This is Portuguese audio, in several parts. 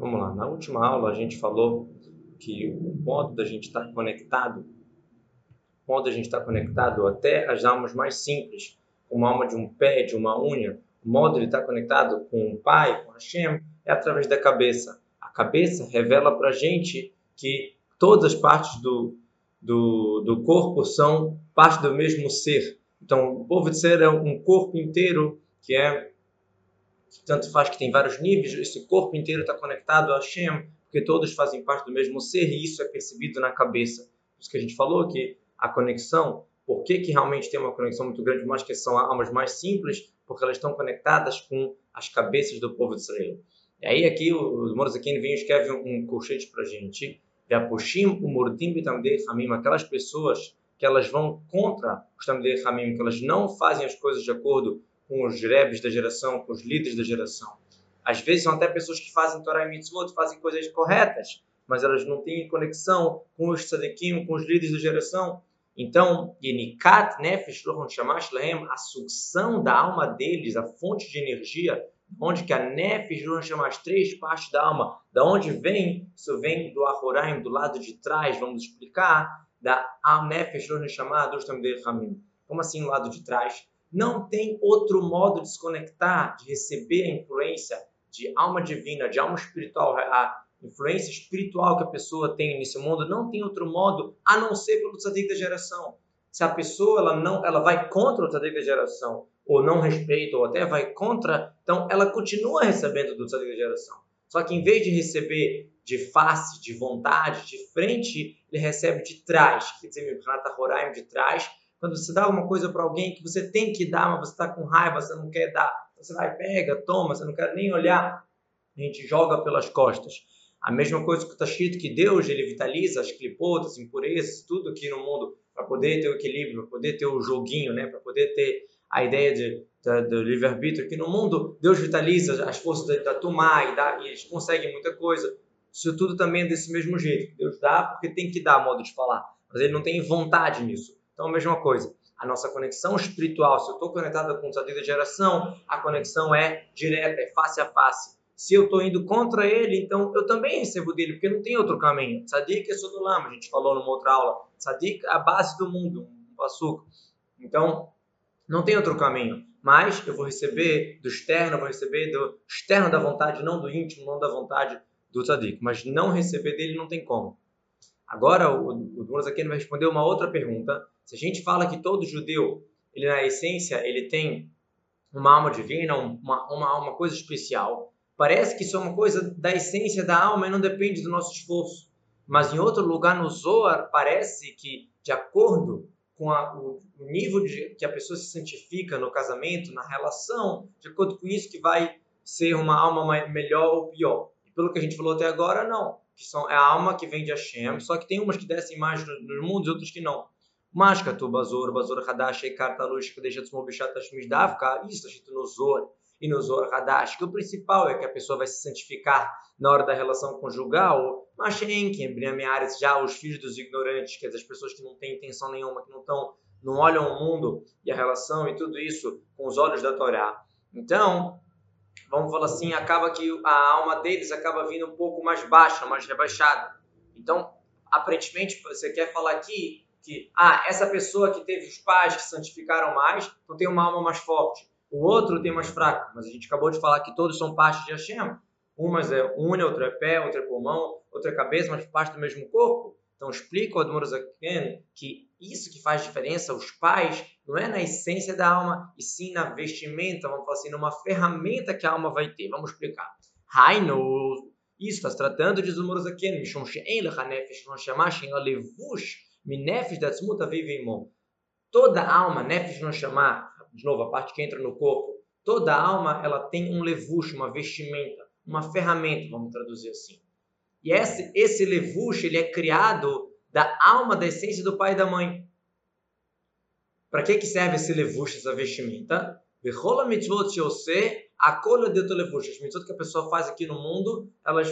Vamos lá, na última aula a gente falou que o modo da gente estar conectado, o modo da gente estar conectado até as almas mais simples, como a alma de um pé, de uma unha, o modo de estar conectado com o Pai, com Hashem, é através da cabeça. A cabeça revela para a gente que todas as partes do, do, do corpo são parte do mesmo ser. Então, o povo de ser é um corpo inteiro que é tanto faz que tem vários níveis, esse corpo inteiro está conectado a Hashem, porque todos fazem parte do mesmo ser e isso é percebido na cabeça. Por isso que a gente falou que a conexão, por que, que realmente tem uma conexão muito grande, mas que são almas mais simples, porque elas estão conectadas com as cabeças do povo de Israel. E aí aqui o Morazakin vem e escreve um colchete para a gente, Ve'apushim umordim bitamdei hamim, aquelas pessoas que elas vão contra os tamdei que elas não fazem as coisas de acordo com os rebes da geração, com os líderes da geração. Às vezes são até pessoas que fazem Torah e Mitzvot, fazem coisas corretas, mas elas não têm conexão com os tzadikim, com os líderes da geração. Então, Yenikat Nefesh Shamash Lahem, a sucção da alma deles, a fonte de energia, onde que a Nefesh chama as três partes da alma, da onde vem? Isso vem do Ahoraim, do lado de trás, vamos explicar, da Nefesh Shama dos Tamdei Hamim. Como assim, o lado de trás? Não tem outro modo de se conectar, de receber a influência de alma divina, de alma espiritual, a influência espiritual que a pessoa tem nesse mundo, não tem outro modo a não ser pelo tzadik da geração. Se a pessoa ela não, ela vai contra o tzadik da geração, ou não respeita, ou até vai contra, então ela continua recebendo do tzadik da geração. Só que em vez de receber de face, de vontade, de frente, ele recebe de trás, quer dizer, de trás, quando você dá alguma coisa para alguém que você tem que dar, mas você está com raiva, você não quer dar, você vai, pega, toma, você não quer nem olhar, a gente joga pelas costas. A mesma coisa que está escrito que Deus ele vitaliza as clipotas, impurezas, tudo aqui no mundo para poder ter o equilíbrio, para poder ter o joguinho, né? para poder ter a ideia de, de do livre-arbítrio. Aqui no mundo, Deus vitaliza as forças da, da e, dá, e eles conseguem muita coisa. Isso tudo também é desse mesmo jeito. Deus dá porque tem que dar, modo de falar. Mas ele não tem vontade nisso. Então, a mesma coisa. A nossa conexão espiritual, se eu estou conectado com o tzadik da geração, a conexão é direta, é face a face. Se eu estou indo contra ele, então eu também recebo dele, porque não tem outro caminho. Tzadik é Sodolam, a gente falou numa outra aula. Tzadik é a base do mundo, um açúcar. Então, não tem outro caminho. Mas eu vou receber do externo, vou receber do externo da vontade, não do íntimo, não da vontade do tzadik. Mas não receber dele não tem como. Agora, o, Dumas aqui vai responder uma outra pergunta. Se a gente fala que todo judeu, ele na essência, ele tem uma alma divina, uma, uma, uma coisa especial, parece que isso é uma coisa da essência da alma e não depende do nosso esforço. Mas em outro lugar no Zohar, parece que, de acordo com a, o, o nível de, que a pessoa se santifica no casamento, na relação, de acordo com isso que vai ser uma alma melhor ou pior. E pelo que a gente falou até agora, não que são, é a alma que vem de Hashem, só que tem umas que descem mais nos no mundos e outras que não. Mashkatu, Bazor, Bazor, Hadash, Eikar, Talush, Kadeshat, Smobishat, Tashmish, Davka, isso está escrito no Zor e no Hadash, que o principal é que a pessoa vai se santificar na hora da relação conjugal, Mashen, que Briameares, já os filhos dos ignorantes, que é das pessoas que não têm intenção nenhuma, que não estão, não olham o mundo e a relação e tudo isso com os olhos da Torá. Então, vamos falar assim, acaba que a alma deles acaba vindo um pouco mais baixa, mais rebaixada. Então, aparentemente, você quer falar aqui que ah, essa pessoa que teve os pais que santificaram mais, então tem uma alma mais forte. O outro tem mais fraco, mas a gente acabou de falar que todos são partes de Hashem. Umas é unha, outra é pé, outra é pulmão, outra é cabeça, mas parte do mesmo corpo. Então explica o Admor Zaken que isso que faz diferença, os pais, não é na essência da alma, e sim na vestimenta, vamos falar assim, numa ferramenta que a alma vai ter. Vamos explicar. Hainu, isso está se tratando de Admor Zaken, Mishon She'en Lecha Nefesh, não chamar She'en Levush, Minefesh Datzmuta Viveimon. Toda alma, Nefesh não chamar, de novo, a parte que entra no corpo, toda alma ela tem um levush, uma vestimenta, uma ferramenta, vamos traduzir assim. E esse, esse levush, ele é criado da alma, da essência do pai e da mãe. Para que, que serve esse levush, essa vestimenta? Bechola mitzvot shose, akola de levush. As mitzvot que a pessoa faz aqui no mundo, elas,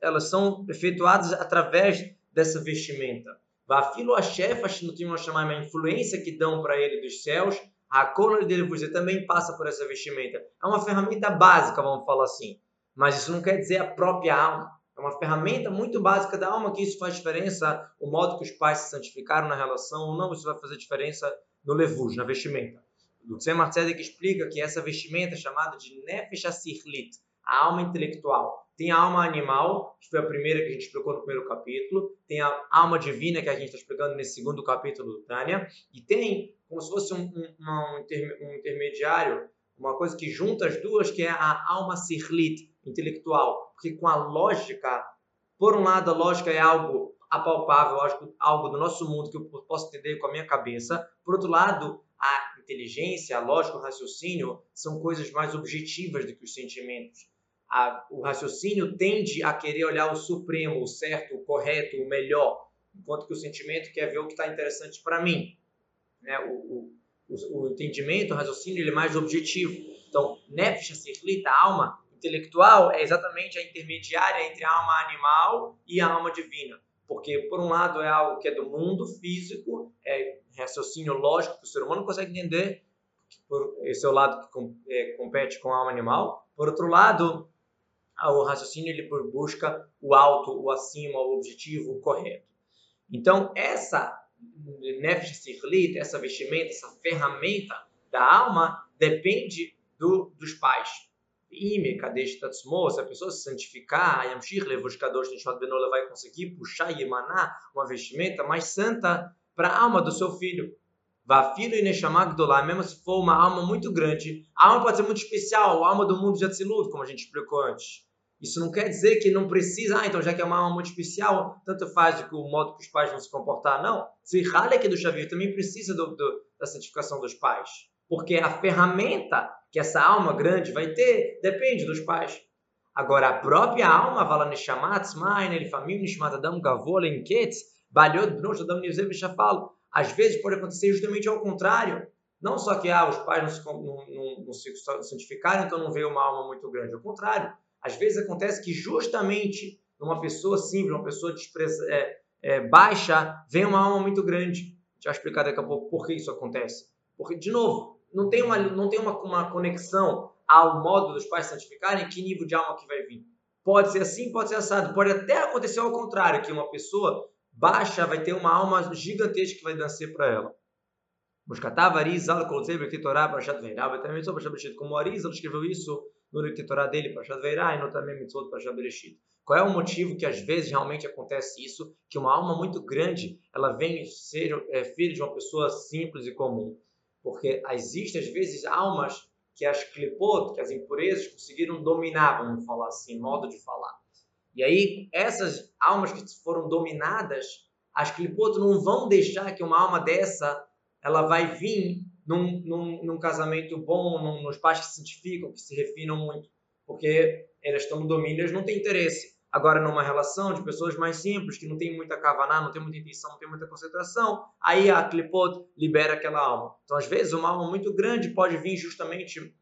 elas são efetuadas através dessa vestimenta. Vafilo a chefa, a influência que dão para ele dos céus, a cola de levush também passa por essa vestimenta. É uma ferramenta básica, vamos falar assim. mas isso não quer dizer a própria alma. É uma ferramenta muito básica da alma que isso faz diferença, o modo que os pais se santificaram na relação ou não, isso vai fazer diferença no levuj, na vestimenta. O Tzemar Tzedek explica que essa vestimenta é chamada de Nefesh Asirlit, a alma intelectual. Tem a alma animal, que foi a primeira que a gente explicou no primeiro capítulo, tem a alma divina, que a gente está explicando nesse segundo capítulo do Tânia, e tem como se fosse um, um, um, intermediário, uma coisa que junta as duas, que é a alma sirlit, intelectual. Porque com a lógica, por um lado, a lógica é algo apalpável, algo do nosso mundo que eu posso entender com a minha cabeça. Por outro lado, a inteligência, a lógica, o raciocínio são coisas mais objetivas do que os sentimentos. A, o raciocínio tende a querer olhar o supremo, o certo, o correto, o melhor, enquanto que o sentimento quer ver o que está interessante para mim. Né? O, o, o, entendimento, o raciocínio, ele é mais objetivo. Então, nefesh, cirlita, a alma intelectual, é exatamente a intermediária entre a alma animal e a alma divina. Porque, por um lado, é algo que é do mundo físico, é raciocínio lógico que o ser humano consegue entender, por esse é o lado que é, compete com a alma animal. Por outro lado, o raciocínio ele busca o alto, o acima, o objetivo, o correto. Então, essa nefesh essa vestimenta, essa ferramenta da alma, depende do, dos pais. Ime, Kadesh Tatsmo, se a pessoa se santificar, Yamshir Levos Kadosh Nishmat Benola vai conseguir puxar e emanar uma vestimenta mais santa para a alma do seu filho. Vafilo e Neshama Gdolá, mesmo se for uma alma muito grande, a alma pode ser muito especial, a alma do mundo de Atzilut, como a gente explicou antes. Isso não quer dizer que não precisa, ah, então já que é uma alma muito especial, tanto faz do que o modo que os pais vão se comportar, não. Se aqui do Xavier também precisa do, do, da santificação dos pais. Porque a ferramenta que essa alma grande vai ter depende dos pais. Agora, a própria alma, vala neshamat, smain, elifamim, nishmat adam, gavol, enketz, balhot, bnosh, adam, nizev, shafal. Às vezes pode acontecer justamente ao contrário. Não só que ah, os pais não se, não, não, não se santificaram, então não veio uma alma muito grande. Ao contrário, às vezes acontece que justamente numa pessoa simples, uma pessoa despreza, é, é, baixa, vem uma alma muito grande. A gente explicar daqui a pouco por que isso acontece. Porque, de novo, não tem uma, não tem uma, uma conexão ao modo dos pais santificarem, que nível de alma que vai vir. Pode ser assim, pode ser assado. Pode até acontecer ao contrário, que uma pessoa baixa vai ter uma alma gigantesca que vai nascer para ela. Buscatava Arizal Kolzeber Kitorá Parashat Veirá, também sobre Bereshit. Como Arizal escreveu isso no Kitorá dele, Parashat Veirá, e no também Mitzvot. Qual é o motivo que às vezes realmente acontece isso? Que uma alma muito grande, ela vem ser é, filho de uma pessoa simples e comum. Porque existem, às vezes, almas que as clipot, que as impurezas, conseguiram dominar, vamos falar assim, modo de falar. E aí, essas almas que foram dominadas, as clipot não vão deixar que uma alma dessa ela vai vir num, num, num casamento bom, num, nos pais que se santificam, que se refinam muito, porque elas estão no domínio, eles não têm interesse. Agora, numa relação de pessoas mais simples, que não tem muita kavaná, não tem muita intenção, não tem muita concentração, aí a clipot libera aquela alma. Então, às vezes, uma alma muito grande pode vir justamente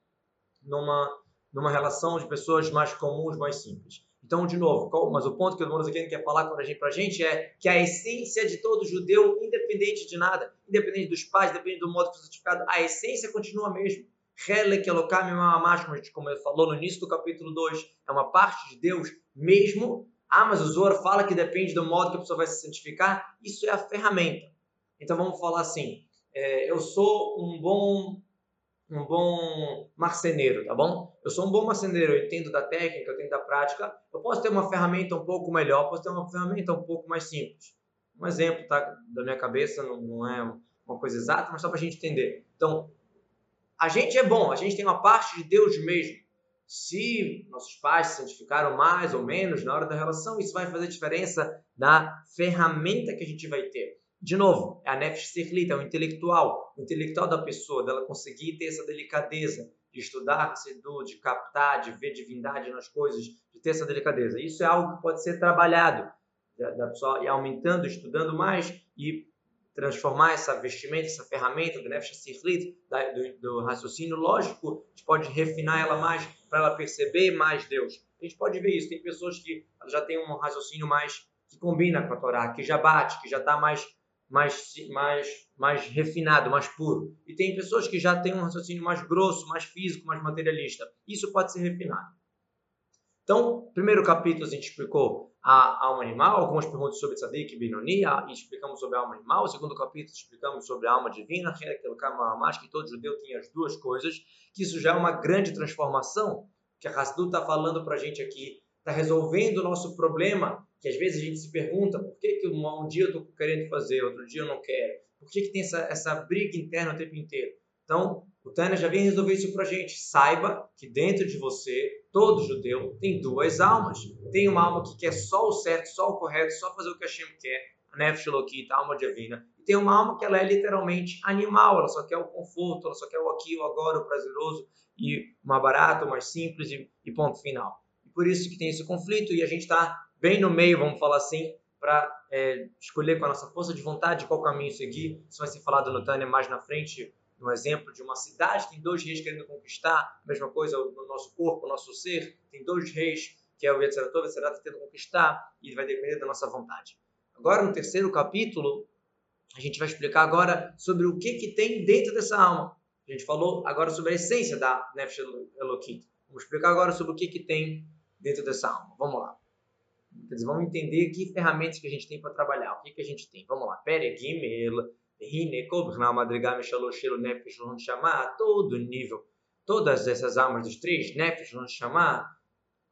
numa, numa relação de pessoas mais comuns, mais simples. Então, de novo, qual, mas o ponto que o aqui quer falar para a gente, gente é que a essência de todo judeu, independente de nada, independente dos pais, independente do modo que foi certificado, a essência continua a mesma. Helek Elokam Mamash, como como falou no início do capítulo 2, é uma parte de Deus mesmo. Ah, mas o Zohar fala que depende do modo que a pessoa vai se santificar. Isso é a ferramenta. Então vamos falar assim: é, eu sou um bom um bom marceneiro, tá bom? Eu sou um bom marceneiro, eu entendo da técnica, eu entendo da prática. Eu posso ter uma ferramenta um pouco melhor, posso ter uma ferramenta um pouco mais simples. Um exemplo, tá? Da minha cabeça, não, não é uma coisa exata, mas só para a gente entender. Então, a gente é bom, a gente tem uma parte de Deus mesmo. Se nossos pais se santificaram mais ou menos na hora da relação, isso vai fazer diferença na ferramenta que a gente vai ter. De novo, é a Nefesh Sirlit, é o intelectual, o intelectual da pessoa, dela conseguir ter essa delicadeza de estudar de captar, de ver divindade nas coisas, de ter essa delicadeza. Isso é algo que pode ser trabalhado, da pessoa ir aumentando, estudando mais e transformar essa vestimenta, essa ferramenta do Nefesh Sirlit, do, raciocínio lógico, a gente pode refinar ela mais para ela perceber mais Deus. A gente pode ver isso. Tem pessoas que já têm um raciocínio mais que combina com a Torá, que já bate, que já está mais, mais, mais, mais refinado, mais puro. E tem pessoas que já têm um raciocínio mais grosso, mais físico, mais materialista. Isso pode ser refinado. Então, primeiro capítulo a gente explicou a alma animal, algumas perguntas sobre Tzadik e Binoni, e explicamos sobre a alma animal. O segundo capítulo explicamos sobre a alma divina, que todo judeu tem as duas coisas, que isso já é uma grande transformação, que a Hasdu está falando para a gente aqui, está resolvendo o nosso problema, que às vezes a gente se pergunta por que, que um dia eu estou querendo fazer, outro dia eu não quero, por que, que tem essa, essa briga interna o tempo inteiro. Então, o Tânia já vem resolver isso para a gente. Saiba que dentro de você, todo judeu tem duas almas. Tem uma alma que quer só o certo, só o correto, só fazer o que a Hashem quer, a Nefesh Elokita, a alma divina. E tem uma alma que ela é literalmente animal, ela só quer o conforto, ela só quer o aqui, o agora, o prazeroso e mais barato, mais simples e, e ponto final. E por isso que tem esse conflito e a gente está bem no meio, vamos falar assim, para é, escolher com a nossa força de vontade qual caminho seguir. Isso vai ser falado no Tânia mais na frente, um exemplo de uma cidade tem dois reis querendo conquistar, mesma coisa no nosso corpo, no nosso ser, tem dois reis, que é o Yetzeratov, Yetzerat tentando conquistar, e vai depender da nossa vontade. Agora, no terceiro capítulo, a gente vai explicar agora sobre o que, que tem dentro dessa alma. A gente falou agora sobre a essência da Nefesh Elokit. Vamos explicar agora sobre o que, que tem dentro dessa alma. Vamos lá. Vamos entender que ferramentas que a gente tem para trabalhar. O que, que a gente tem? Vamos lá. Pere Gimel, Hine, Kobra, Madrigam, Shaloshelo, Nefesh, chamar todo nível, todas essas almas dos três, Nefesh, chamar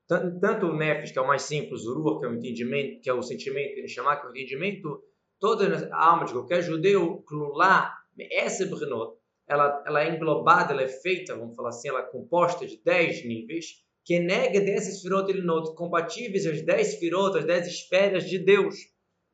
tanto o Nefesh, que é o mais simples, o Ruach, que é o entendimento, que é o sentimento, ele chamar que é o entendimento, toda a alma de qualquer judeu, Klulá, essa Brenot, ela, ela é englobada, ela é feita, vamos falar assim, ela é composta de 10 níveis, que nega desses firot elinot, compatíveis às 10 firot, às 10 esferas de Deus.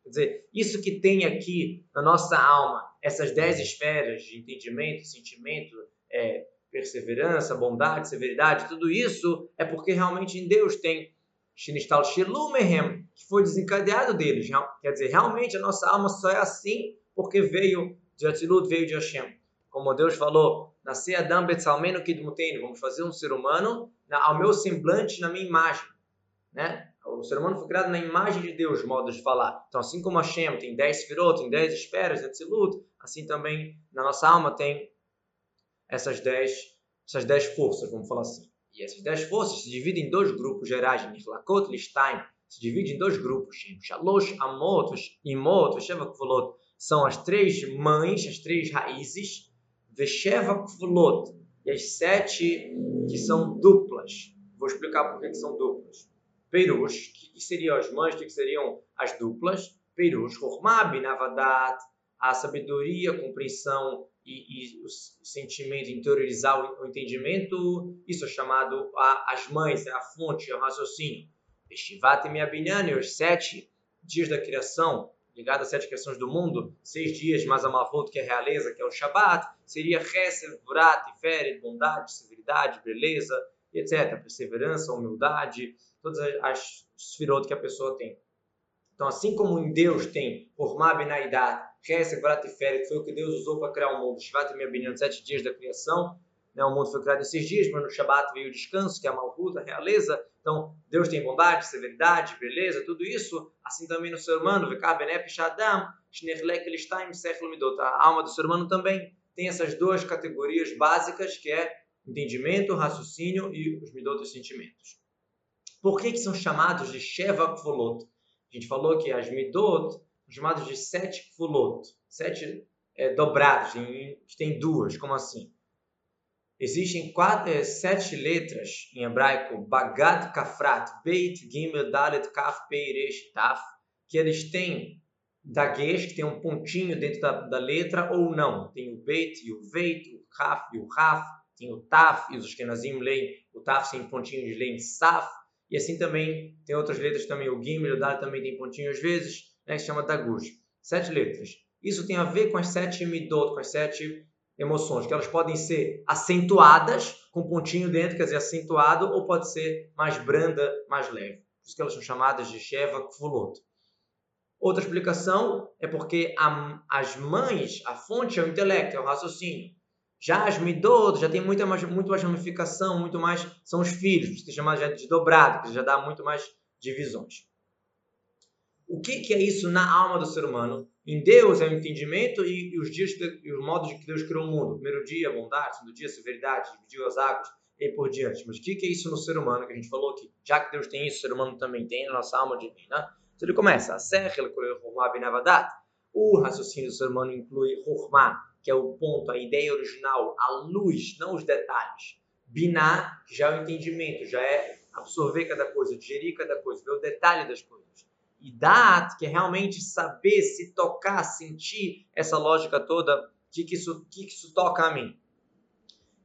Quer dizer, isso que tem aqui na nossa alma, essas 10 esferas de entendimento, sentimento, é, perseverança, bondade, severidade, tudo isso é porque realmente em Deus tem Shinistal Shilumehem, que foi desencadeado deles. Quer dizer, realmente a nossa alma só é assim porque veio de Atzilut, veio de Hashem. Como Deus falou, nascer Adam Betzalmeno Kidmuteino, vamos fazer um ser humano ao meu semblante, na minha imagem. Né? O ser humano foi criado na imagem de Deus, modo de falar. Então, assim como Hashem tem 10 firot, tem 10 esferas, Atzilut, assim também na nossa alma tem essas 10 essas dez forças, vamos falar assim. E essas 10 forças se dividem em dois grupos gerais, Niflakot, Listein, se divide em dois grupos, Shalosh, Amot, Imot, Vesheva Kvolot, são as três mães, as três raízes, Vesheva Kvolot, e as sete que são duplas. Vou explicar por que são duplas. Perush, que seriam as mães, que seriam as duplas. Perush, Hormah, Binavadat, a sabedoria, a compreensão e, e o sentimento, interiorizar o, entendimento, isso é chamado a, as mães, é a fonte, é o raciocínio. Estivat e os sete dias da criação, ligado às sete criações do mundo, seis dias mais a Mavot, que é a realeza, que é o Shabat, seria Chesed, Vurat, Feret, bondade, severidade, beleza, etc. Perseverança, humildade, todas as, as sfirot que a pessoa tem. Então, assim como em Deus tem Hormah Benaidat, Chesed, Vratiferet, que foi o que Deus usou para criar o mundo, Shvat e Meabinyan, sete dias da criação, né? o mundo foi criado em seis dias, mas no Shabat veio o descanso, que é a Malhut, a realeza. Então, Deus tem bondade, severidade, beleza, tudo isso. Assim também no ser humano, a alma do ser humano também tem essas duas categorias básicas, que é entendimento, raciocínio e os midot, os sentimentos. Por que, que são chamados de Sheva Kvolot? A gente falou que as midot são chamados de sete Kvolot, sete é, dobrados, que tem duas, como assim? Existem quatro, é, sete letras em hebraico, Bagad Kafrat, Beit, Gimel, Dalet, Kaf, Peiresh, Taf, que eles têm daguesh, que tem um pontinho dentro da, da, letra, ou não. Tem o Beit e o Veit, o Kaf e o Raf, tem o Taf, e os Ashkenazim leem o Taf sem pontinho, eles leem Saf, e assim também tem outras letras também, o Gimel, o Dalet também tem pontinho às vezes, né, que se chama Dagush. Sete letras. Isso tem a ver com as sete Midot, com as sete emoções, que elas podem ser acentuadas, com pontinho dentro, quer dizer, acentuado, ou pode ser mais branda, mais leve. Por isso que elas são chamadas de Sheva Kfulot. Outra explicação é porque a, as mães, a fonte é o intelecto, é o raciocínio. Já as midot já tem muita mais, muito mais ramificação, muito mais são os filhos, que se chama já de dobrado, que já dá muito mais divisões. O que, que é isso na alma do ser humano? Em Deus é o entendimento e, e os dias e os modos de que Deus criou o mundo. Primeiro dia, bondade, segundo dia, severidade, dividiu as águas, e por diante. Mas o que, que é isso no ser humano que a gente falou aqui? Já que Deus tem isso, o ser humano também tem, a nossa alma divina. Então ele começa, a serra, o raciocínio do ser humano inclui Hormá, que é o ponto, a ideia original, a luz, não os detalhes. Biná, que já é o entendimento, já é absorver cada coisa, digerir cada coisa, ver o detalhe das coisas. E Dat, que é realmente saber, se tocar, sentir essa lógica toda, de que isso, que isso toca a mim.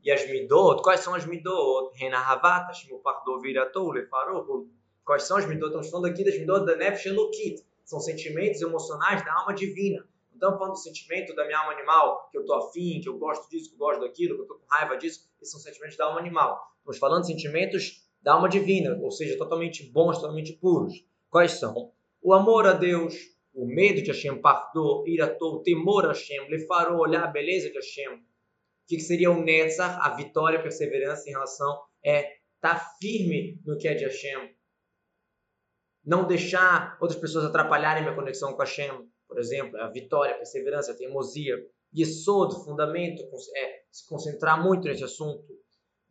E as midot, quais são as midot? Renahavata, Shimupardov, Viratou, Lefarou. Quais são as midot? Estamos falando aqui das midot da Nefesh Elokit. São sentimentos emocionais da alma divina. Estamos falando do sentimento da minha alma animal, que eu estou afim, que eu gosto disso, que eu gosto daquilo, que eu estou com raiva disso. Esses são sentimentos da alma animal. Estamos falando de sentimentos da alma divina, ou seja, totalmente bons, totalmente puros. Quais são? O amor a Deus, o medo de Hashem, pardô, iratou, o temor a Hashem, lefarou, olhar a beleza de Hashem, que seria o Netzach, a vitória, a perseverança em relação é estar tá firme no que é de Hashem. Não deixar outras pessoas atrapalharem minha conexão com Hashem, por exemplo, a vitória, a perseverança, a teimosia. Yesod, fundamento, é se concentrar muito nesse assunto.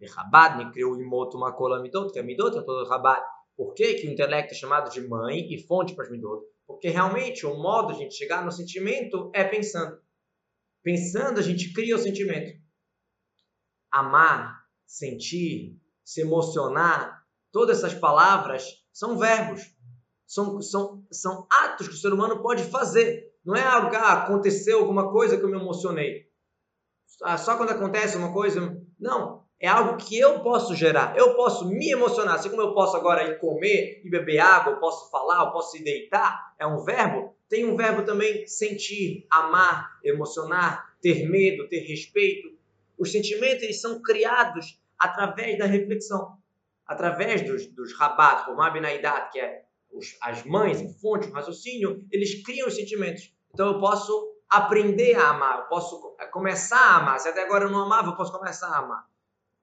E Rabad me criou imoto makola midot, que é midot, é todo Rabad. Por que, que o intelecto é chamado de mãe e fonte para as midot? Porque realmente o modo de a gente chegar no sentimento é pensando. Pensando, a gente cria o sentimento amar, sentir, se emocionar, todas essas palavras são verbos, são, são, são atos que o ser humano pode fazer. Não é algo que ah, aconteceu alguma coisa que eu me emocionei. Ah, só quando acontece uma coisa. Não. É algo que eu posso gerar. Eu posso me emocionar. Assim como eu posso agora ir comer e beber água, eu posso falar, eu posso se deitar. É um verbo. Tem um verbo também sentir, amar, emocionar, ter medo, ter respeito. Os sentimentos eles são criados através da reflexão, através dos, dos rabat, como Abinaidat, que é os, as mães, a fonte, o raciocínio, eles criam os sentimentos. Então eu posso aprender a amar, eu posso começar a amar. Se até agora eu não amava, eu posso começar a amar.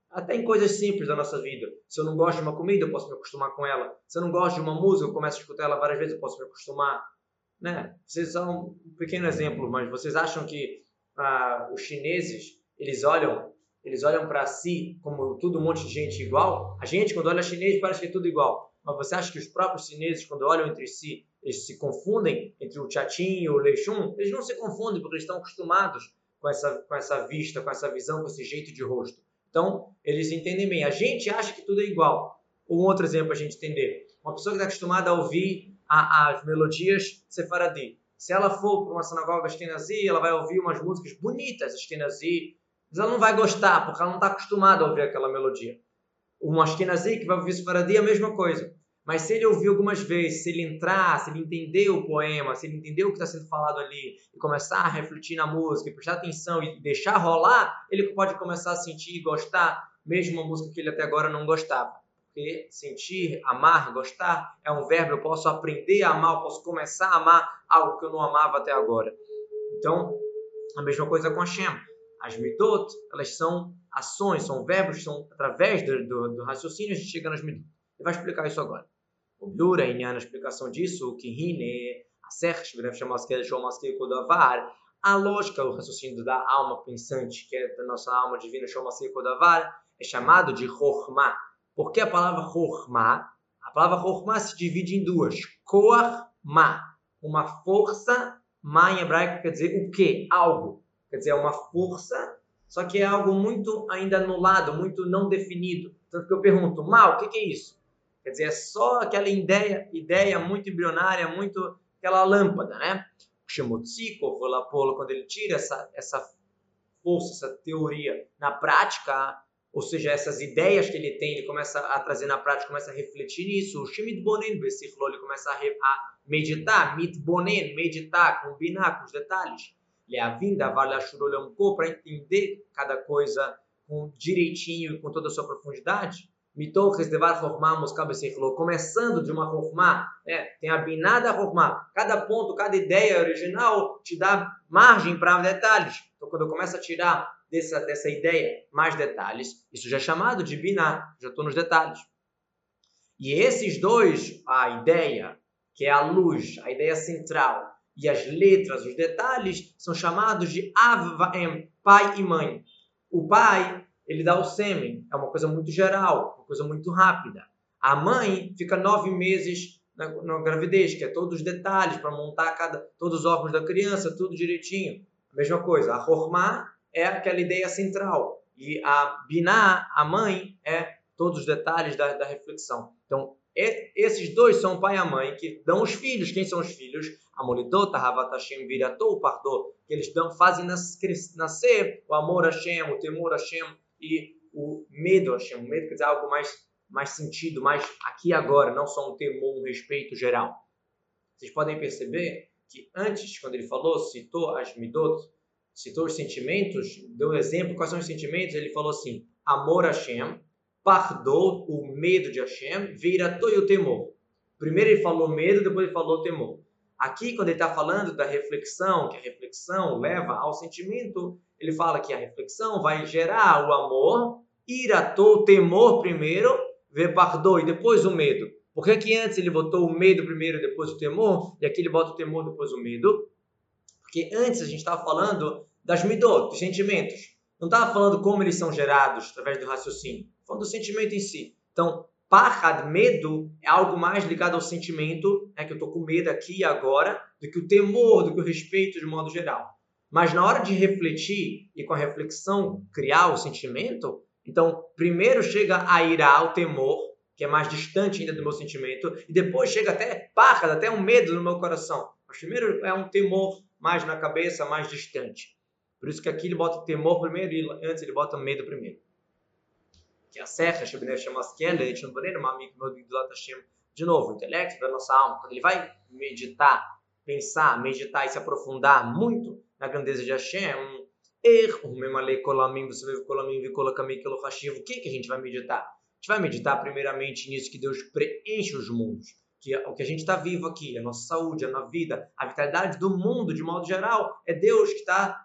Até em coisas simples da nossa vida. Se eu não gosto de uma comida, eu posso me acostumar com ela. Se eu não gosto de uma música, eu começo a escutar ela várias vezes, eu posso me acostumar. Né? Vocês são um pequeno exemplo, mas vocês acham que ah, os chineses eles olham eles olham para si como tudo um monte de gente igual. A gente, quando olha chinês, parece que é tudo igual. Mas você acha que os próprios chineses, quando olham entre si, eles se confundem entre o Chatin e o Leixun? Eles não se confundem porque eles estão acostumados com essa, com essa vista, com essa visão, com esse jeito de rosto. Então, eles entendem bem. A gente acha que tudo é igual. Um outro exemplo a gente entender. Uma pessoa que está acostumada a ouvir a, as melodias sefaradi. Se ela for para uma sinagoga Ashkenazi, ela vai ouvir umas músicas bonitas Ashkenazi, mas ela não vai gostar, porque ela não está acostumada a ouvir aquela melodia. O Ashkenazi que vai ouvir Sfaradi é a mesma coisa. Mas se ele ouvir algumas vezes, se ele entrar, se ele entender o poema, se ele entender o que está sendo falado ali, e começar a refletir na música, e prestar atenção e deixar rolar, ele pode começar a sentir e gostar, mesmo uma música que ele até agora não gostava. Porque sentir, amar, gostar é um verbo, eu posso aprender a amar, eu posso começar a amar algo que eu não amava até agora. Então, a mesma coisa com a Shem. As midot, elas são ações, são verbos, são através do, do, do raciocínio a gente chega nas midot. Ele vai explicar isso agora. O Blura, a explicação disso, que Hine, a Serch, Kodavar, a lógica, o raciocínio da alma pensante, que é da nossa alma divina, Kodavar, é chamado de Chokhmah. Por que a palavra Chokhmah? A palavra Chokhmah se divide em duas. Koach Ma, uma força, Ma em hebraico quer dizer o quê? Algo. Quer dizer, é uma força, só que é algo muito ainda anulado, muito não definido. Tanto que eu pergunto, mal, o que, que é isso? Quer dizer, é só aquela ideia, ideia muito embrionária, muito aquela lâmpada, né? O Shemotziko, quando ele tira essa, essa força, essa teoria na prática, ou seja, essas ideias que ele tem, ele começa a trazer na prática, começa a refletir nisso. O Shemit Bonen, ele começa a, a meditar, mitbonen, meditar, combinar com os detalhes. Leavinda, vale a para entender cada coisa com direitinho e com toda a sua profundidade. Mitoches devar formamos falou começando de uma formar, né? tem a binada formar. Cada ponto, cada ideia original te dá margem para detalhes. Então, quando eu começo a tirar dessa, dessa ideia mais detalhes, isso já é chamado de biná, já estou nos detalhes. E esses dois, a ideia, que é a luz, a ideia central, e as letras, os detalhes, são chamados de Avaem, pai e mãe. O pai ele dá o sêmen. É uma coisa muito geral, uma coisa muito rápida. A mãe fica nove meses na, na gravidez, que é todos os detalhes para montar cada, todos os órgãos da criança, tudo direitinho. A mesma coisa. A Hormá é aquela ideia central. E a Biná, a mãe, é todos os detalhes da, da reflexão. Então, esses dois são o pai e a mãe que dão os filhos. Quem são os filhos? Amolidot, Havat Hashem, Viratou, Pardot. Que eles dão, fazem nascer o amor a Hashem, o temor a Hashem e o medo Hashem. O medo quer dizer algo mais, mais sentido, mais aqui e agora, não só um temor, um respeito geral. Vocês podem perceber que antes, quando ele falou, citou as midot, citou os sentimentos, deu um exemplo, quais são os sentimentos, ele falou assim, amor a Hashem, pardou, o medo de Hashem, vira o temor. Primeiro ele falou medo, depois ele falou temor. Aqui, quando ele está falando da reflexão, que a reflexão leva ao sentimento, ele fala que a reflexão vai gerar o amor, iratou, o temor primeiro, pardou e depois o medo. Por que, que antes ele botou o medo primeiro, depois o temor, e aqui ele bota o temor, depois o medo? Porque antes a gente estava falando das midot, dos sentimentos. Não estava falando como eles são gerados através do raciocínio falando do sentimento em si. Então, pachad, medo, é algo mais ligado ao sentimento, né, que eu estou com medo aqui e agora, do que o temor, do que o respeito de modo geral. Mas na hora de refletir e com a reflexão criar o sentimento, então primeiro chega a irá, o temor, que é mais distante ainda do meu sentimento, e depois chega até pachad, até um medo no meu coração. Mas primeiro é um temor mais na cabeça, mais distante. Por isso que aqui ele bota temor primeiro e antes ele bota medo primeiro que a serra, Shebnei Shemaskel, Shembaneiro, Mamik Modigdulat Hashem, de novo, o intelecto da nossa alma, quando ele vai meditar, pensar, meditar e se aprofundar muito na grandeza de Hashem, o que, que a gente vai meditar? A gente vai meditar primeiramente nisso que Deus preenche os mundos, que é o que a gente está vivo aqui, a nossa saúde, a nossa vida, a vitalidade do mundo de modo geral, é Deus que está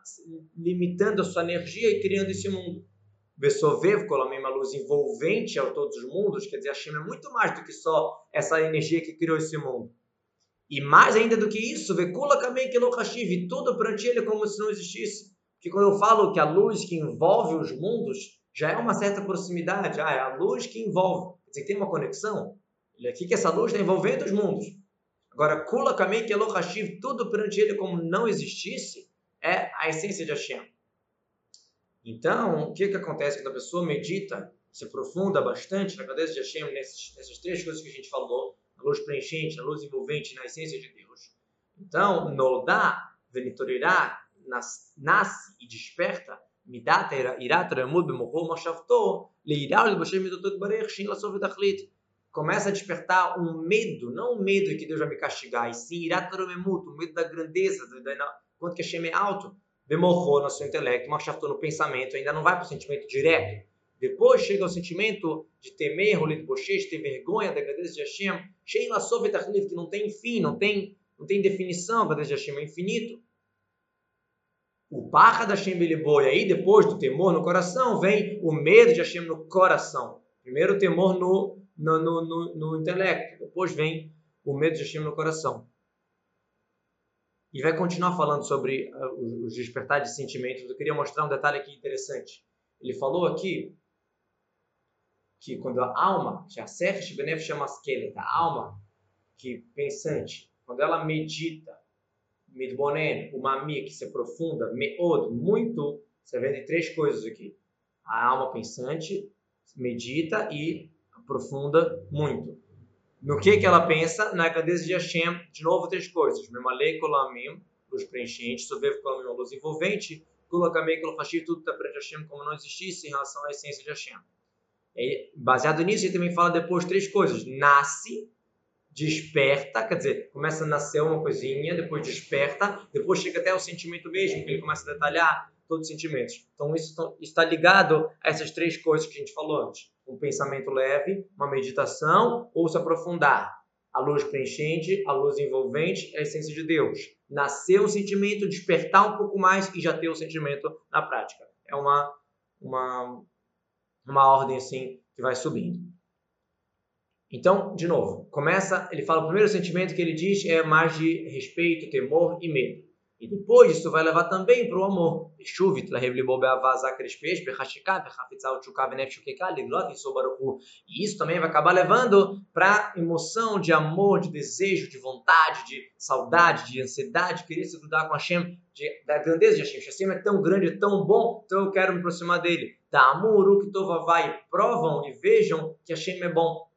limitando a sua energia e criando esse mundo. Vesovev Kolamim, uma luz envolvente a todos os mundos, quer dizer, a é muito mais do que só essa energia que criou esse mundo. E mais ainda do que isso, Vekula Kamei Kelo Hashiv, tudo perante ele como se não existisse. Porque quando eu falo que a luz que envolve os mundos, já é uma certa proximidade, ah, é a luz que envolve. Quer dizer, tem uma conexão. Ele aqui que essa luz está envolvendo os mundos. Agora, Kula Kamei Hashiv, tudo perante ele como não existisse, é a essência de Hashem. Então, o que, que acontece quando a pessoa medita, se aprofunda bastante na cabeça de Hashem, nessas, nessas três coisas que a gente falou, na luz preenchente, na luz envolvente, na essência de Deus. Então, Nodá, Venitorirá, nasce e desperta. Começa a despertar um medo, não um medo que Deus vai me castigar, e sim Irat Ramemut, o medo da grandeza, da, quanto que Hashem é alto, no seu intelecto, no pensamento, ainda não vai para o sentimento direto. Depois chega o sentimento de temer, de bocheche, ter vergonha da grandeza de Hashem, Sheila Sovetachliv, que não tem fim, não tem, não tem definição, a grandeza de Hashem é infinito. O barra da Hashem Beliboi, aí depois do temor no coração, vem o medo de Hashem no coração. Primeiro o temor no, no, no, no, no intelecto, depois vem o medo de Hashem no coração e vai continuar falando sobre uh, os despertar de sentimentos. Eu queria mostrar um detalhe aqui interessante. Ele falou aqui que quando a alma, a a alma que pensante, quando ela medita, midbonen, umami, que se aprofunda, meod, muito, você vê três coisas aqui. A alma pensante medita e aprofunda muito. No que, que ela pensa? Na grandeza de Hashem, de novo, três coisas. Memalei kolamim, luz preenchente, sobev kolamim, luz envolvente, kulakamei kolofashir, tudo está perante Hashem como não existisse em relação à essência de Hashem. E, baseado nisso, ele também fala depois três coisas. Nasce, desperta, quer dizer, começa a nascer uma coisinha, depois desperta, depois chega até o sentimento mesmo, que ele começa a detalhar todos os sentimentos. Então, isso está ligado a essas três coisas que a gente falou antes um pensamento leve, uma meditação ou se aprofundar. A luz preenchente, a luz envolvente é a essência de Deus. Nascer o sentimento, despertar um pouco mais e já ter o sentimento na prática. É uma, uma, uma ordem assim que vai subindo. Então, de novo, começa, ele fala o primeiro sentimento que ele diz é mais de respeito, temor e medo. E depois isso vai levar também para o amor. E isso também vai acabar levando para emoção de amor, de desejo, de vontade, de saudade, de ansiedade, querer se grudar com Hashem, de, da grandeza de Hashem. Hashem é tão grande, é tão bom, então eu quero me aproximar dele. Da amor, que vai, provam e vejam que Hashem é bom.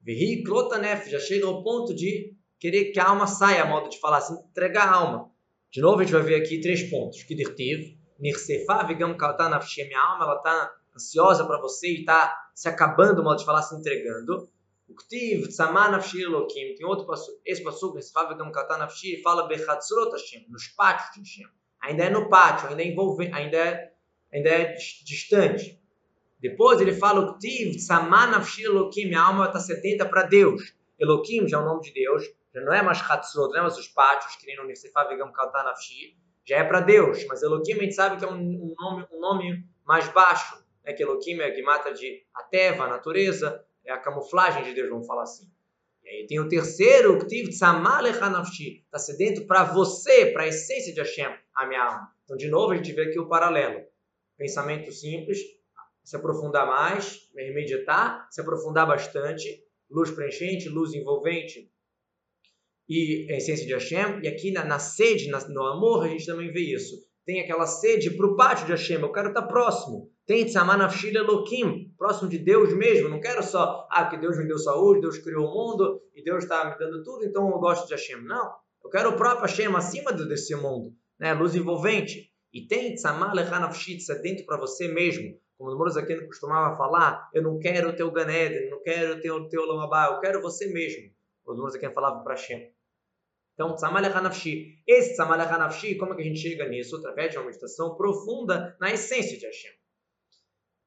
Vehi klotanef, já chega ao ponto de querer que a alma saia, a modo de falar assim, entregar a alma. De novo, a gente vai ver aqui três pontos. Que dirtiv, nirsefa vigam kalta nafshe, minha alma, ela está ansiosa para você e está se acabando, modo de falar, se entregando. O ktiv, tzama nafshi elokim, tem outro passo, esse passo, nirsefa vigam kalta nafshi, fala bechatzrot Hashem, nos pátios de Hashem. Ainda é no pátio, ainda é envolvente, ainda é, ainda é distante. Depois ele fala o ktiv, tzama nafshi elokim, minha alma está sedenta para Deus. Elokim já é o nome de Deus já não é mais Hatzrot, não é mais os pátios, que nem no Nifsefá Vigam Kaltanafshi, já é para Deus, mas Elohim a gente sabe que é um, nome, um nome mais baixo, né? que Elohim é a guimata de a teva, a natureza, é a camuflagem de Deus, vamos falar assim. E aí tem o terceiro, Ktiv Tzamalechanafshi, está sedento para você, para a essência de Hashem, a minha alma. Então, de novo, a gente vê aqui o paralelo. Pensamento simples, se aprofundar mais, meditar, se aprofundar bastante, luz preenchente, luz envolvente, e a essência de Hashem. E aqui na, na sede, na, no amor, a gente também vê isso. Tem aquela sede para o pátio de Hashem. Eu quero estar próximo. Tem Tzamanafshil Elohim, próximo de Deus mesmo. Não quero só, ah, porque Deus me deu saúde, Deus criou o mundo e Deus está me dando tudo, então eu gosto de Hashem. Não. Eu quero o próprio Hashem acima desse mundo. Né? Luz envolvente. E tem Tzamar Lechanafshit, isso é dentro para você mesmo. Como o Moros aqui costumava falar, eu não quero o teu Ganeden, não quero o teu, teu Lamabá, eu quero você mesmo. O Moros aqui falava para Hashem. Então, Tzamalecha Nafshi. Esse Tzamalecha Nafshi, como é que a gente chega nisso? Através de uma meditação profunda na essência de Hashem.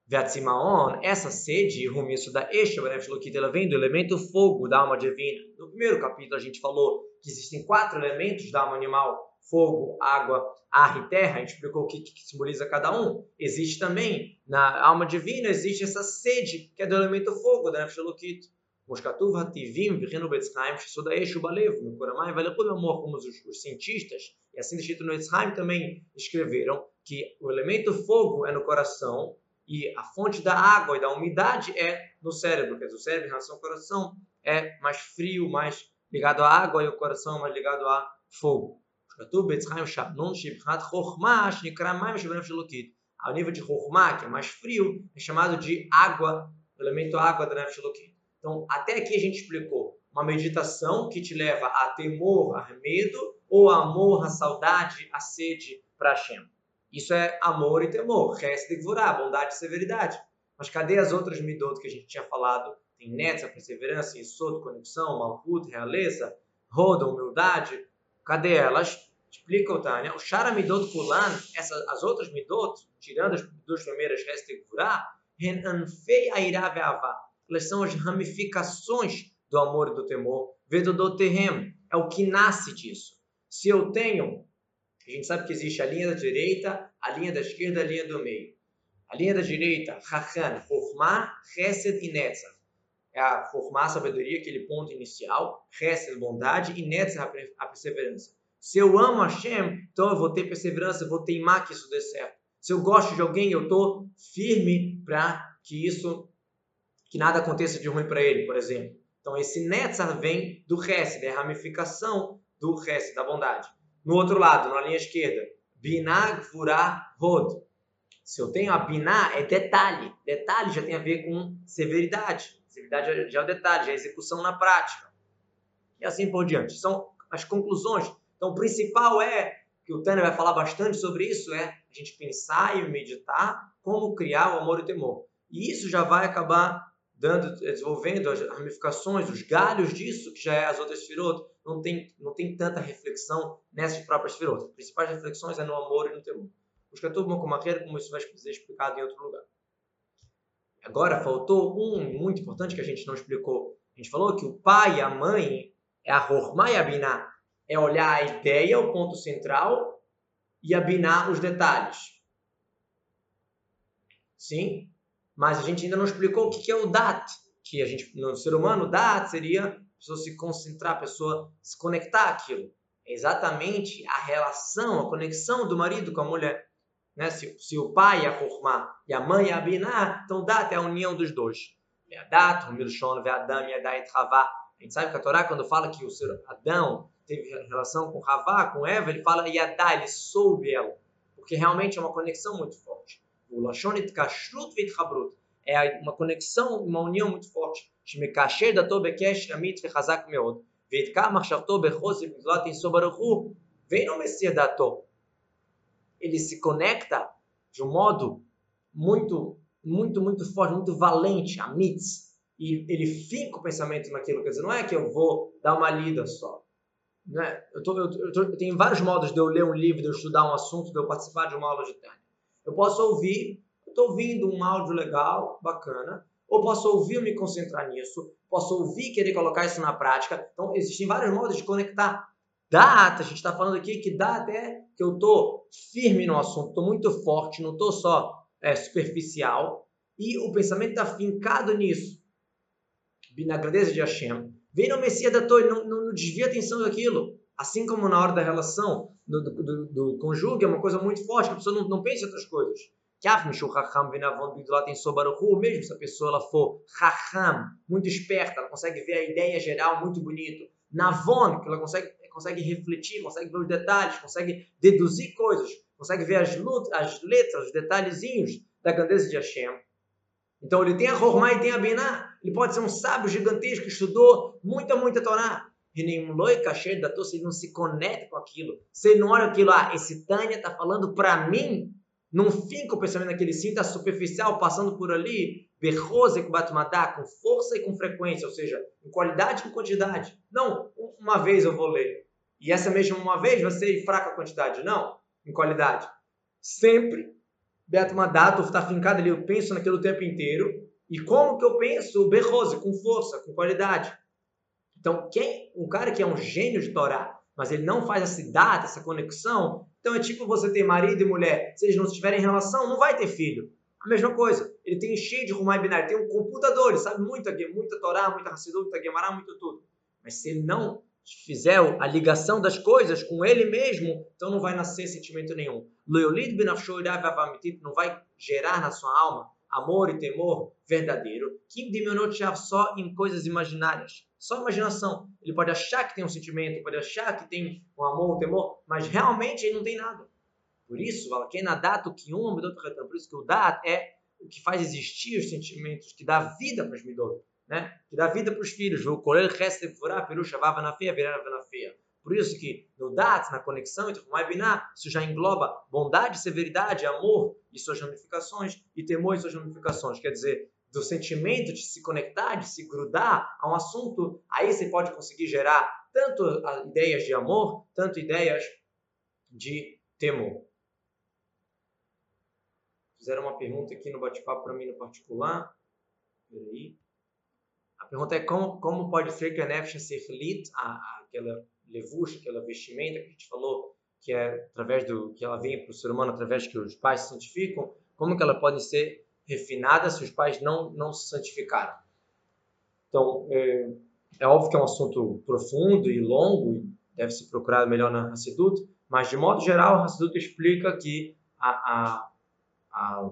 Vatzimaon, essa sede, rumiço da Eshabanef Lokita, ela vem do elemento fogo da alma divina. No primeiro capítulo a gente falou que existem quatro elementos da alma animal: fogo, água, ar e terra. A gente explicou o que, que simboliza cada um. Existe também, na alma divina, existe essa sede, que é do elemento fogo da Nefesh Lokita. כמו שכתוב, הטבעים וכינו בצחיים שסוד האש הוא בלב, מקור המים והליכוד במוח, como os, os cientistas, e assim escrito no Etzheim também escreveram, que o elemento fogo é no coração e a fonte da água e da umidade é no cérebro, quer dizer, o cérebro em relação ao coração é mais frio, mais ligado à água e o coração mais ligado a fogo. כתוב בצחיים שבנון שבחינת חוכמה שנקרא מים שבנפש אלוקית. Ao nível de חוכמה, que é mais frio, é chamado de água, o elemento água da nefesh elokit. Então, até aqui a gente explicou uma meditação que te leva a temor, a medo, ou a amor, a saudade, a sede para Hashem. Isso é amor e temor, resta de Gvurá, bondade e severidade. Mas cadê as outras midot que a gente tinha falado? Tem Netza, perseverança, Yesod, conexão, Malkut, realeza, Roda, humildade. Cadê elas? Explica o Tânia. O Shara Midot Kulan, essas, as outras midot, tirando as duas primeiras, resta de Gvurá, Ren Anfei Airá Ve'avá elas são as ramificações do amor e do temor. Vedodoterrem é o que nasce disso. Se eu tenho, a gente sabe que existe a linha da direita, a linha da esquerda, a linha do meio. A linha da direita, Chachan, Formar, Chesed e Netzach. É a formar a sabedoria, aquele ponto inicial, Chesed, bondade, e Netzach, a perseverança. Se eu amo Hashem, então eu vou ter perseverança, eu vou teimar que isso dê certo. Se eu gosto de alguém, eu estou firme para que isso que nada aconteça de ruim para ele, por exemplo. Então, esse Netzar vem do Hesed, é a ramificação do Hesed, da bondade. No outro lado, na linha esquerda, Binah Gvurah Hod. Se eu tenho a Binah, é detalhe. Detalhe já tem a ver com severidade. Severidade já é o detalhe, já é a execução na prática. E assim por diante. São as conclusões. Então, o principal é, que o Tânia vai falar bastante sobre isso, é a gente pensar e meditar como criar o amor e o temor. E isso já vai acabar dando, desenvolvendo as ramificações, os galhos disso, que já é as outras firot, não tem, não tem tanta reflexão nessas próprias firot. As principais reflexões é no amor e no temor. Os Katuv Mokomacher, como isso vai ser explicado em outro lugar. Agora, faltou um muito importante que a gente não explicou. A gente falou que o pai e a mãe é a Hormá e a Biná. É olhar a ideia, o ponto central, e abinar os detalhes. Sim? mas a gente ainda não explicou o que é o DAT, que a gente, no ser humano, DAT seria a pessoa se concentrar, a pessoa se conectar àquilo. é exatamente a relação, a conexão do marido com a mulher. Né? Se, se o pai é formar e a mãe é Abiná, ah, então data é a união dos dois. Ve'adat, Humilshon, Ve'adam, Yadai, Travá. A gente sabe que a Torá, quando fala que o ser Adão teve relação com Ravá, com Eva, ele fala Yadá, ele soube ela. Porque realmente é uma conexão muito forte. O Lashonit Kashrut Vit Habrut é uma conexão, uma união muito forte. Shmekasher dato bekesh amit vechazak meod. Veitkar marchavto bechos e mizlat sobaruchu. Vem no Messias dato. Ele se conecta de um modo muito, muito, muito forte, muito valente, a mitz, e ele fica o pensamento naquilo. Quer dizer, não é que eu vou dar uma lida só. Né? Eu, tô, eu, tô, eu tenho vários modos de eu ler um livro, de eu estudar um assunto, de eu participar de uma aula de Tânia. Eu posso ouvir, estou ouvindo um áudio legal, bacana, ou posso ouvir me concentrar nisso, posso ouvir querer colocar isso na prática. Então, existem vários modos de conectar. Data, a gente está falando aqui que dá até que eu estou firme no assunto, estou muito forte, não estou só é, superficial, e o pensamento está fincado nisso. Na grandeza de Hashem. Vem no Messias da Torre, não, não, não, desvia a atenção daquilo. Assim como na hora da relação, do, do, do, do é uma coisa muito forte, a pessoa não, não pensa em outras coisas. Mesmo se a pessoa ela for Raham, muito esperta, ela consegue ver a ideia geral muito bonito. Navon, que ela consegue, consegue refletir, consegue ver os detalhes, consegue deduzir coisas, consegue ver as, as letras, os detalhezinhos da grandeza de Hashem. Então ele tem a Hormá e tem a Binah. Ele pode ser um sábio gigantesco que estudou muita, muita Torá. E nenhum loi cachê da se ele não se conecta com aquilo. Se ele não olha aquilo, ah, esse Tânia está falando para mim, não fica o pensamento naquele cinta superficial, passando por ali, berrosa e com força e com frequência, ou seja, em qualidade e em quantidade. Não, uma vez eu vou ler. E essa mesma uma vez em fraca quantidade. Não, em qualidade. Sempre Beto Madato está fincado ali, eu penso naquilo o tempo inteiro. E como que eu penso? Berrose, com força, com qualidade. Então, quem, um cara que é um gênio de Torá, mas ele não faz essa data, essa conexão, então é tipo você ter marido e mulher, se eles não estiverem em relação, não vai ter filho. A mesma coisa, ele tem cheio de rumai binário, tem um computador, ele sabe muita, muita Torá, muita Hassidut, muita Gemara, muito tudo. Mas se ele não fizer a ligação das coisas com ele mesmo, então não vai nascer sentimento nenhum. Não vai gerar na sua alma amor e temor verdadeiro. Kim só em coisas imaginárias. Só imaginação. Ele pode achar que tem um sentimento, pode achar que tem um amor, um temor, mas realmente ele não tem nada. Por isso, por isso que o dat é o que faz existir os sentimentos, que dá vida para os midot né? que dá vida para os filhos. O Korel Chesed Furá, Peru Shavava na feia, virava na feia. Por isso que no Dat, na conexão entre Binah, isso já engloba bondade, severidade, amor e suas ramificações, e temor e suas ramificações. Quer dizer, do sentimento de se conectar, de se grudar a um assunto, aí você pode conseguir gerar tanto ideias de amor, tanto ideias de temor. Fizeram uma pergunta aqui no bate-papo para mim no particular. Peraí. A pergunta é como, como pode ser que a nefesh seflit, aquela levuxa, aquela vestimenta que a gente falou, que é através do que ela vem para o ser humano através que os pais se santificam, como que ela pode ser refinada se os pais não não se santificaram? Então é, é óbvio que é um assunto profundo e longo e deve ser procurado melhor na Hassidut, mas de modo geral a Hassidut explica que a, a, a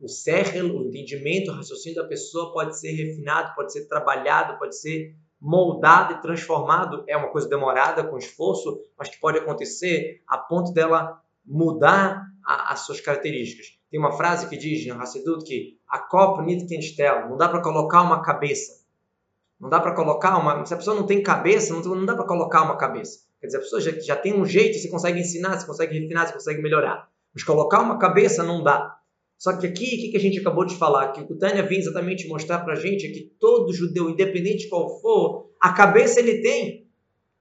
o sehel, o entendimento, o raciocínio da pessoa pode ser refinado, pode ser trabalhado, pode ser moldado e transformado. É uma coisa demorada, com esforço, mas que pode acontecer a ponto dela mudar a, as suas características. Tem uma frase que diz no Hassidut que a copa Nitkenstel, não dá para colocar uma cabeça. Não dá para colocar uma. Se a pessoa não tem cabeça, não, não dá para colocar uma cabeça. Quer dizer, a pessoa já, já tem um jeito, você consegue ensinar, você consegue refinar, você consegue melhorar. Mas colocar uma cabeça não dá. Só que aqui, o que, a gente acabou de falar? Que o Tânia vem exatamente mostrar para a gente é que todo judeu, independente de qual for, a cabeça ele tem.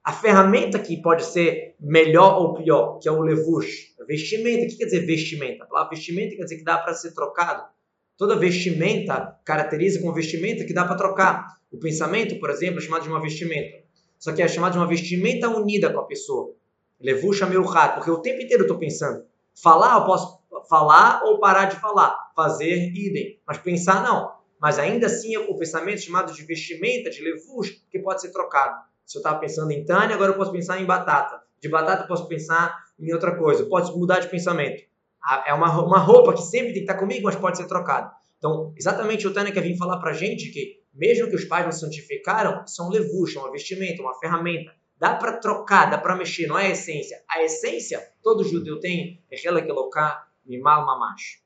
A ferramenta que pode ser melhor ou pior, que é o levush, vestimenta. O que quer dizer vestimenta? A palavra vestimenta quer dizer que dá para ser trocado. Toda vestimenta caracteriza com vestimenta que dá para trocar. O pensamento, por exemplo, é chamado de uma vestimenta. Só que é chamado de uma vestimenta unida com a pessoa. Levush é meu rato, porque o tempo inteiro eu estou pensando. Falar, eu posso falar ou parar de falar, fazer idem, mas pensar não. Mas ainda assim o pensamento chamado de vestimenta, de levus, que pode ser trocado. Se eu estava pensando em Tânia, agora eu posso pensar em batata. de batata, posso pensar em outra coisa. Pode mudar de pensamento. É uma, uma roupa que sempre tem que estar comigo, mas pode ser trocada. Então, exatamente o Tânia quer vir falar para gente que, mesmo que os pais não santificaram, são levucha, uma vestimenta, uma ferramenta. Dá para trocar, dá para mexer, não é a essência. A essência, todo judeu tem, é aquela que mimal mamash.